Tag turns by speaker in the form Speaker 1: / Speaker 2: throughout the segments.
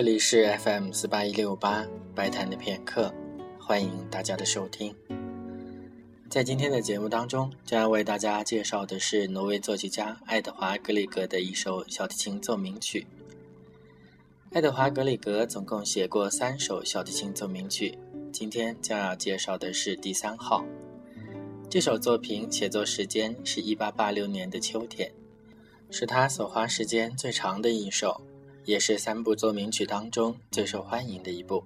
Speaker 1: 这里是 FM 四八一六八白谈的片刻，欢迎大家的收听。在今天的节目当中，将要为大家介绍的是挪威作曲家爱德华·格里格的一首小提琴奏鸣曲。爱德华·格里格总共写过三首小提琴奏鸣曲，今天将要介绍的是第三号。这首作品写作时间是一八八六年的秋天，是他所花时间最长的一首。也是三部奏鸣曲当中最受欢迎的一部。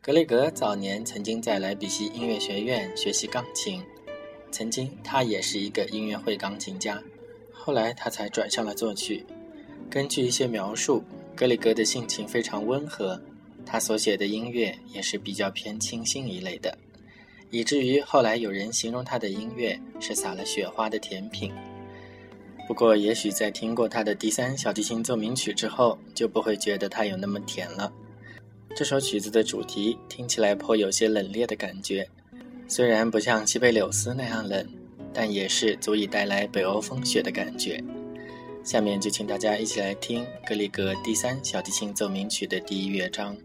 Speaker 1: 格雷格早年曾经在莱比锡音乐学院学习钢琴，曾经他也是一个音乐会钢琴家，后来他才转向了作曲。根据一些描述，格里格的性情非常温和，他所写的音乐也是比较偏清新一类的，以至于后来有人形容他的音乐是撒了雪花的甜品。不过，也许在听过他的第三小提琴奏鸣曲之后，就不会觉得它有那么甜了。这首曲子的主题听起来颇有些冷冽的感觉，虽然不像西贝柳斯那样冷，但也是足以带来北欧风雪的感觉。下面就请大家一起来听格里格第三小提琴奏鸣曲的第一乐章。